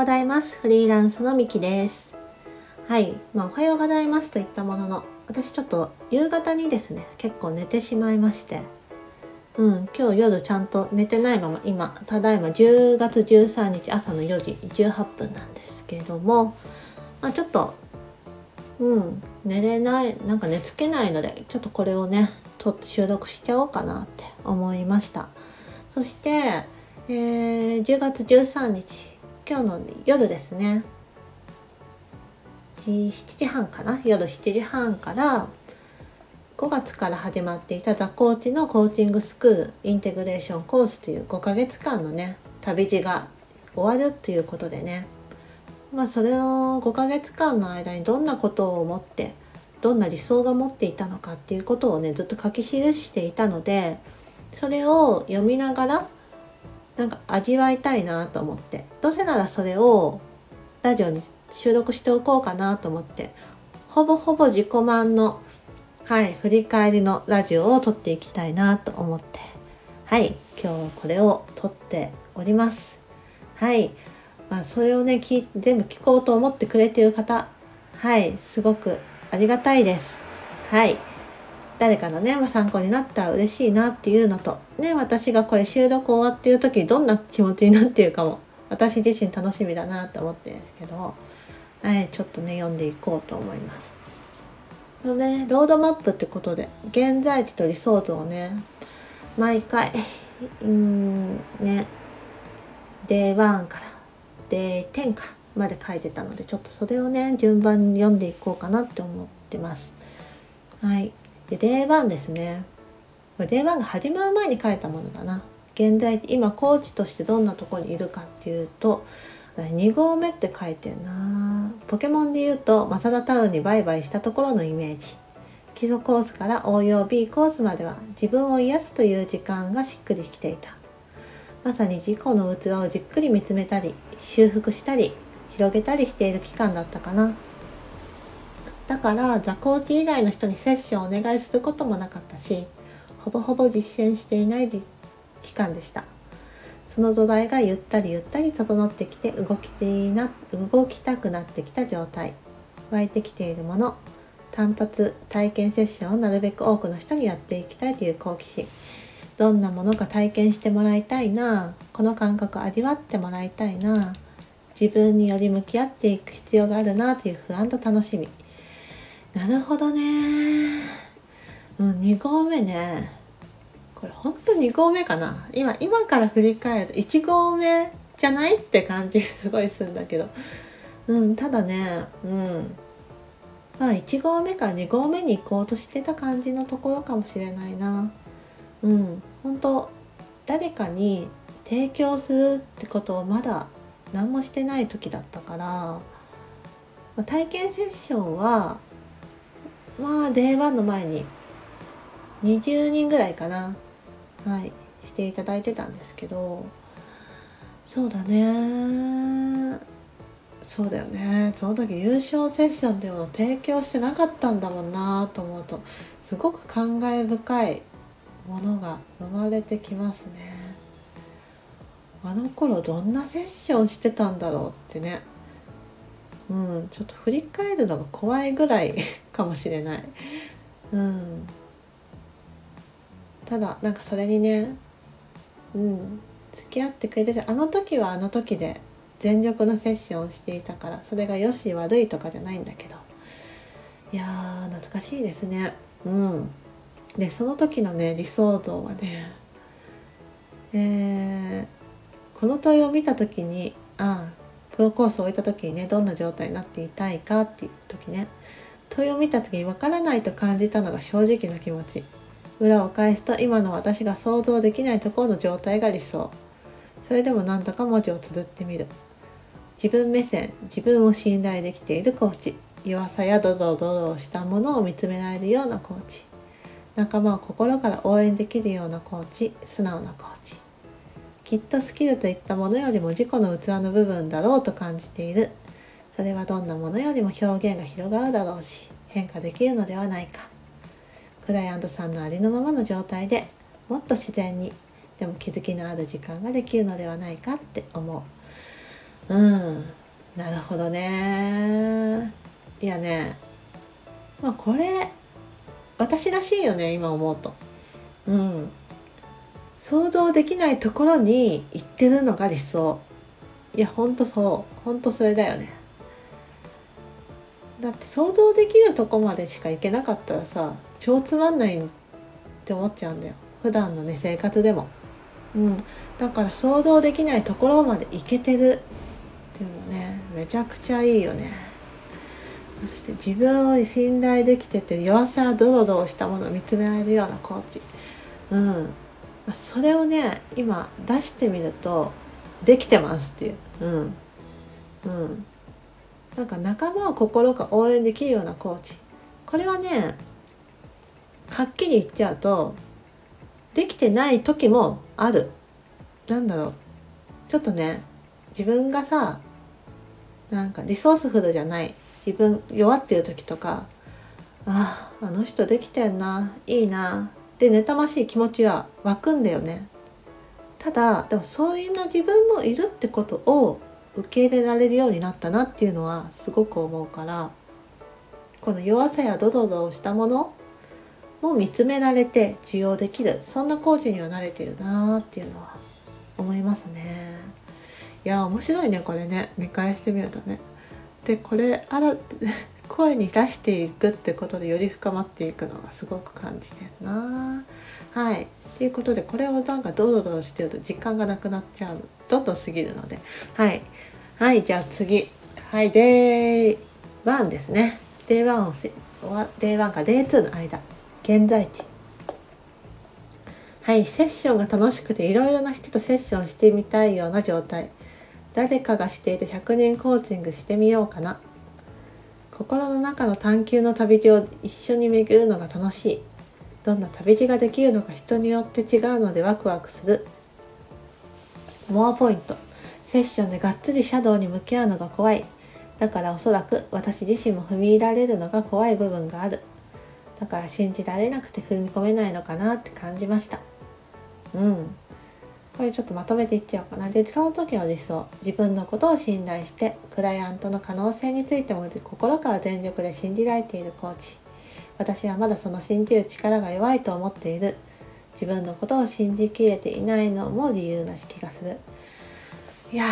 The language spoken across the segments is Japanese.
ございます。フリーランスのみきです。はい。まあ、おはようございますと言ったものの、私ちょっと夕方にですね、結構寝てしまいまして、うん、今日夜ちゃんと寝てないまま、今、ただいま10月13日朝の4時18分なんですけれども、まあ、ちょっと、うん、寝れない、なんか寝つけないので、ちょっとこれをね、撮って収録しちゃおうかなって思いました。そして、えー、10月13日、今日の夜ですね、7時半かな？夜7時半から5月から始まっていたザコーチのコーチングスクールインテグレーションコースという5ヶ月間のね旅路が終わるということでね。まあそれを5ヶ月間の間にどんなことを思ってどんな理想が持っていたのかっていうことをねずっと書き記していたのでそれを読みながらなんか味わいたいなと思って。どうせならそれをラジオに収録しておこうかなと思って。ほぼほぼ自己満のはい振り返りのラジオを撮っていきたいなと思って。はい今日これを撮っております。はいまあそれをね全部聞こうと思ってくれている方はいすごくありがたいです。はい。誰かのね、まあ、参考になったら嬉しいなっていうのと、ね、私がこれ収録終わっている時にどんな気持ちになっているかも、私自身楽しみだなって思ってるんですけど、はい、ちょっとね、読んでいこうと思います。のね、ロードマップってことで、現在地と理想像をね、毎回、うん、ね、Day1 から Day10 かまで書いてたので、ちょっとそれをね、順番に読んでいこうかなって思ってます。はい。で Day1 ですね。これ Day1 が始まる前に書いたものだな。現在今コーチとしてどんなとこにいるかっていうと2合目って書いてんな。ポケモンで言うとマサダタウンにバイバイしたところのイメージ。基礎コースから応用 B コースまでは自分を癒すという時間がしっくりきていた。まさに自己の器をじっくり見つめたり修復したり広げたりしている期間だったかな。だからザコーチ以外の人にセッションをお願いすることもなかったしほぼほぼ実践していない期間でした。その土台がゆったりゆったり整ってきて動きな動きたくなってきた状態。湧いてきているもの単発体験セッションをなるべく多くの人にやっていきたいという好奇心。どんなものか体験してもらいたいなこの感覚を味わってもらいたいな自分により向き合っていく必要があるなという不安と楽しみ。なるほどね。うん2合目ね。これほんと2合目かな。今今から振り返る1合目じゃないって感じすごいするんだけど。うんただねうん。まあ1合目から2合目に行こうとしてた感じのところかもしれないな。うん本当誰かに提供するってことをまだ何もしてない時だったから、まあ、体験セッションはまあ Day1 の前に20人ぐらいかなはいしていただいてたんですけどそうだね。そうだよね。その時優勝セッションっていうのを提供してなかったんだもんなと思うとすごく感慨深いものが生まれてきますね。あの頃どんなセッションしてたんだろうってね。うん、ちょっと振り返るのが怖いぐらい かもしれない。うん、ただなんかそれにね、うん、付き合ってくれてあの時はあの時で全力のセッションをしていたからそれがよし悪いとかじゃないんだけど。いやー懐かしいですね。うん。でその時のね理想像はねえー、この問いを見た時にああプロコースを置いた時にねどんな状態になっていたいかっていう時ね。問いを見た時に分からないと感じたのが正直な気持ち。裏を返すと今の私が想像できないところの状態が理想。それでも何とか文字を綴ってみる。自分目線自分を信頼できているコーチ。弱さやドロドロしたものを見つめられるようなコーチ。仲間を心から応援できるようなコーチ。素直なコーチ。きっとスキルといったものよりも自己の器の部分だろうと感じている。それはどんなものよりも表現が広がるだろうし変化できるのではないか。クライアントさんのありのままの状態でもっと自然にでも気づきのある時間ができるのではないかって思う。うんなるほどね。いやねまあこれ私らしいよね今思うと。うん。想像できないところに行ってるのが理想。いやほんとそう。ほんとそれだよね。だって想像できるとこまでしか行けなかったらさ超つまんないって思っちゃうんだよ。普段のね生活でも。うん。だから想像できないところまで行けてるっていうのねめちゃくちゃいいよね。そして自分を信頼できてて弱さドロドロしたものを見つめられるようなコーチ。うん。それをね今出してみるとできてますっていう。うん。うん。なんか仲間を心が応援できるようなコーチ。これはねはっきり言っちゃうとできてない時もある。なんだろう。ちょっとね自分がさなんかリソースフルじゃない。自分弱ってる時とかあああの人できてんな。いいな。で妬ましい気持ちは湧くんだよね。ただでもそういうな自分もいるってことを受け入れられるようになったなっていうのはすごく思うからこの弱さやドドドをしたものも見つめられて受容できる。そんなコーチには慣れてるなーっていうのは思いますね。いや面白いねこれね。見返してみるとね。でこれあら声に出していくってことでより深まっていくのがすごく感じてるな。はい。ということでこれをなんかドロドロしてると時間がなくなっちゃう。どんどん過ぎるので。はい。はいじゃあ次。はいデイ1ですね。デイ1をデイ1かデイ2の間。現在地。はいセッションが楽しくていろいろな人とセッションしてみたいような状態。誰かがしている100人コーチングしてみようかな。心の中の探求の旅路を一緒に巡るのが楽しい。どんな旅路ができるのか人によって違うのでワクワクする。モアポイント。セッションでがっつりシャドウに向き合うのが怖い。だからおそらく私自身も踏み入られるのが怖い部分がある。だから信じられなくて踏み込めないのかなって感じました。うん。これちょっとまとめていっちゃおうかな。で、その時の理想。自分のことを信頼して、クライアントの可能性についても心から全力で信じられているコーチ。私はまだその信じる力が弱いと思っている。自分のことを信じきれていないのも理由なし気がする。いや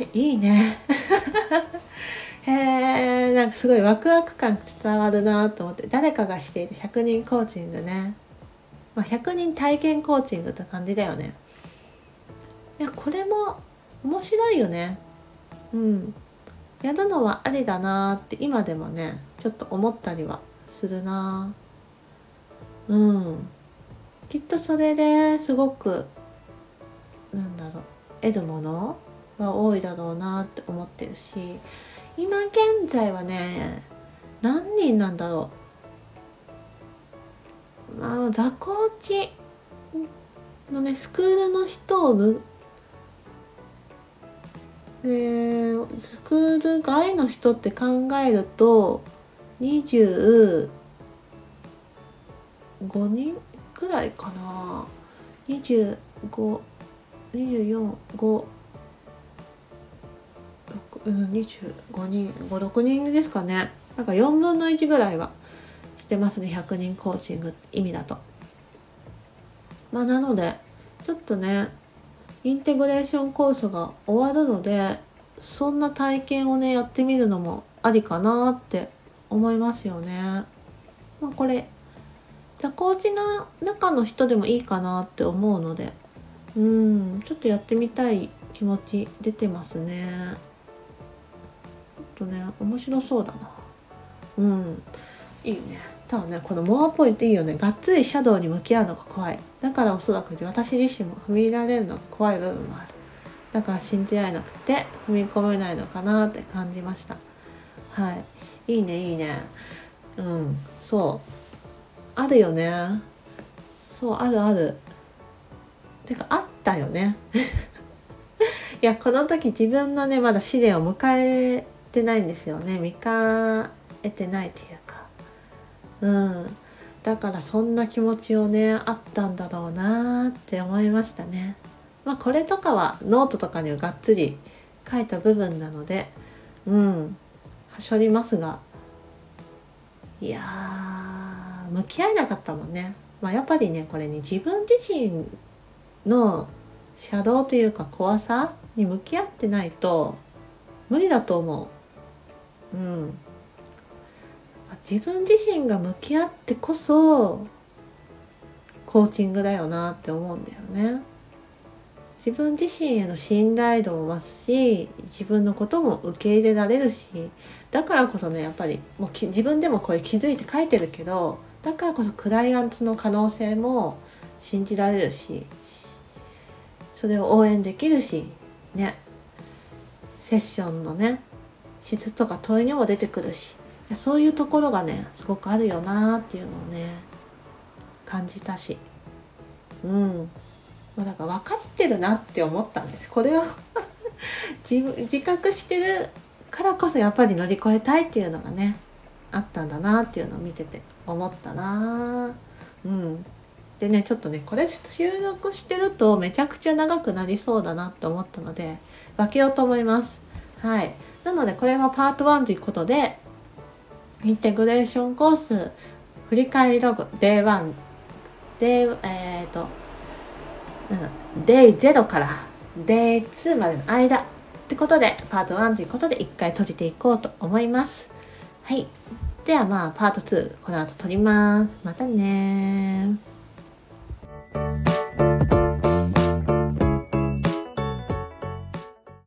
ー、いいね。へー、なんかすごいワクワク感伝わるなと思って、誰かがしている100人コーチングね。まあ、100人体験コーチングって感じだよね。いやこれも面白いよね。うん。やるのはありだなって今でもねちょっと思ったりはするな。うん。きっとそれですごくなんだろう得るものは多いだろうなって思ってるし今現在はね何人なんだろう。まあ座コーチのねスクールの人をでスクール外の人って考えると25人くらいかな。2524 5 25人56人ですかね。なんか4分の1ぐらいはしてますね100人コーチング意味だと。まあなのでちょっとねインテグレーションコースが終わるのでそんな体験をねやってみるのもありかなって思いますよね。まあ、これ座コーチの中の人でもいいかなって思うのでうんちょっとやってみたい気持ち出てますね。ちょっとね面白そうだな。うんいいね。ただねこのモアポイントいいよね。がっつりシャドウに向き合うのが怖い。だからおそらく私自身も踏み入れられるのが怖い部分もある。だから信じられなくて踏み込めないのかなって感じました。はい。いいねいいね。うん。そう。あるよね。そうあるある。てかあったよね。いやこの時自分のねまだ試練を迎えてないんですよね。迎えてないっていううん。だからそんな気持ちをねあったんだろうなって思いましたね。まあこれとかはノートとかにはがっつり書いた部分なのでうん。はしょりますが。いや向き合えなかったもんね、まあ、やっぱりねこれね自分自身のシャドウというか怖さに向き合ってないと無理だと思う。うん。自分自身が向き合ってこそコーチングだよなって思うんだよね。自分自身への信頼度も増すし自分のことも受け入れられるしだからこそねやっぱりもう自分でもこれ気づいて書いてるけどだからこそクライアントの可能性も信じられるしそれを応援できるしねセッションのね質とか問いにも出てくるしそういうところがねすごくあるよなっていうのをね感じたし。うん。まあ、だから分かってるなって思ったんです。これを 自自覚してるからこそやっぱり乗り越えたいっていうのがねあったんだなっていうのを見てて思ったな。うん。でねちょっとねこれ収録してるとめちゃくちゃ長くなりそうだなって思ったので分けようと思います。はい。なのでこれはパート1ということでインテグレーションコース振り返りログ Day1 でえっ、ー、と Day0 から Day2 までの間ってことでパート1ということで一回閉じていこうと思います。はい。ではまあパート2この後撮ります。またね